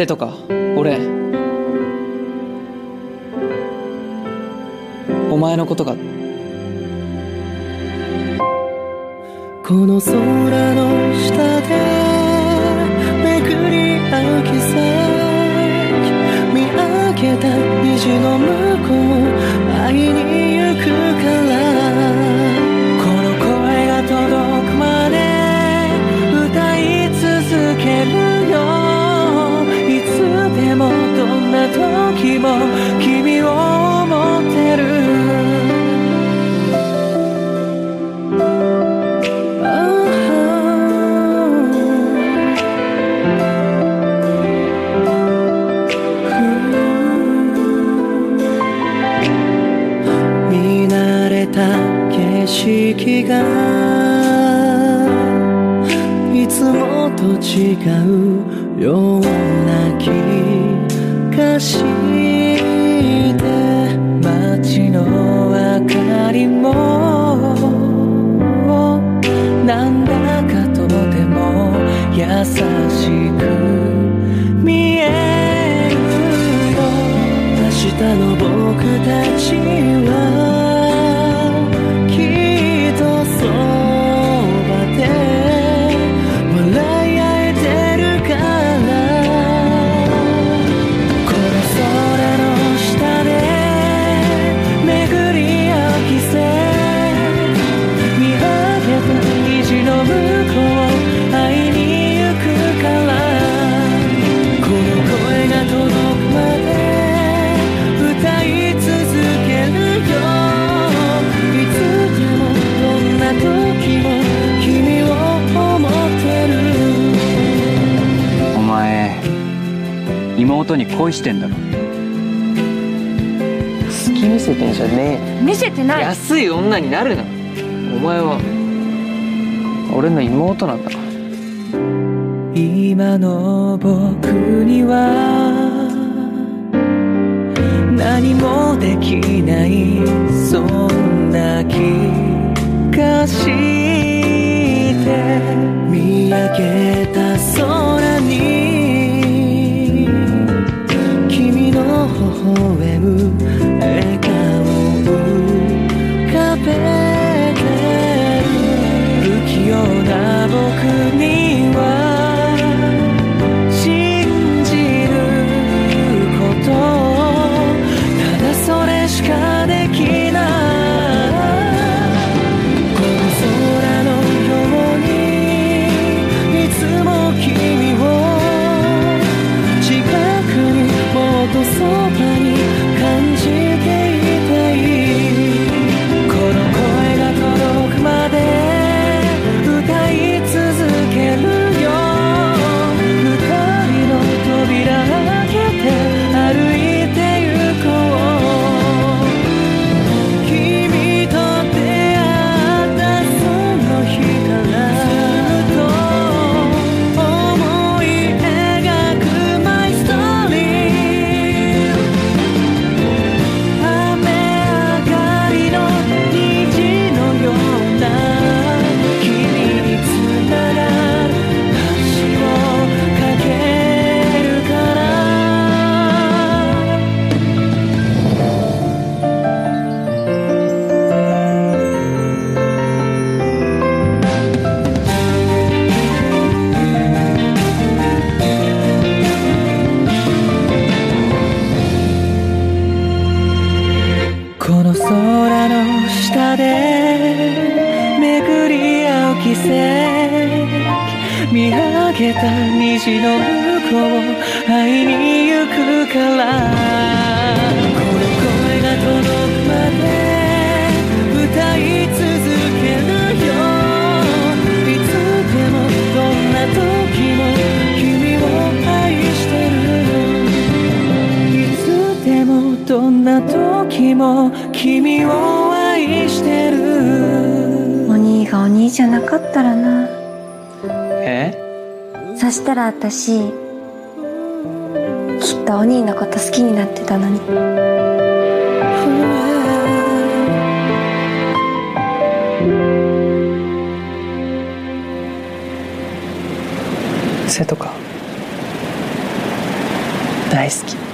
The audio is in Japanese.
瀬とか俺。お前のことが。この空の下で巡り合う奇跡見上げた虹の向こうた景色がいつもと違うような気がして街の明かりもなんだかとても優しく見えるよ明日の僕たち妹に恋してんだろ好き見せてんじゃねえ見せてない安い女になるなお前は俺の妹なんだ今の僕には何もできないそんな気がして見上げた空そばに巡り合う奇跡。見上げた虹の向こう会いに行くから。この声が届くまで歌い続けるよ。いつでもどんな時も君を愛してるいつでもどんな時も君を愛してるじゃなかったらな。え？そしたら私きっとお兄のこと好きになってたのに。瀬とか。大好き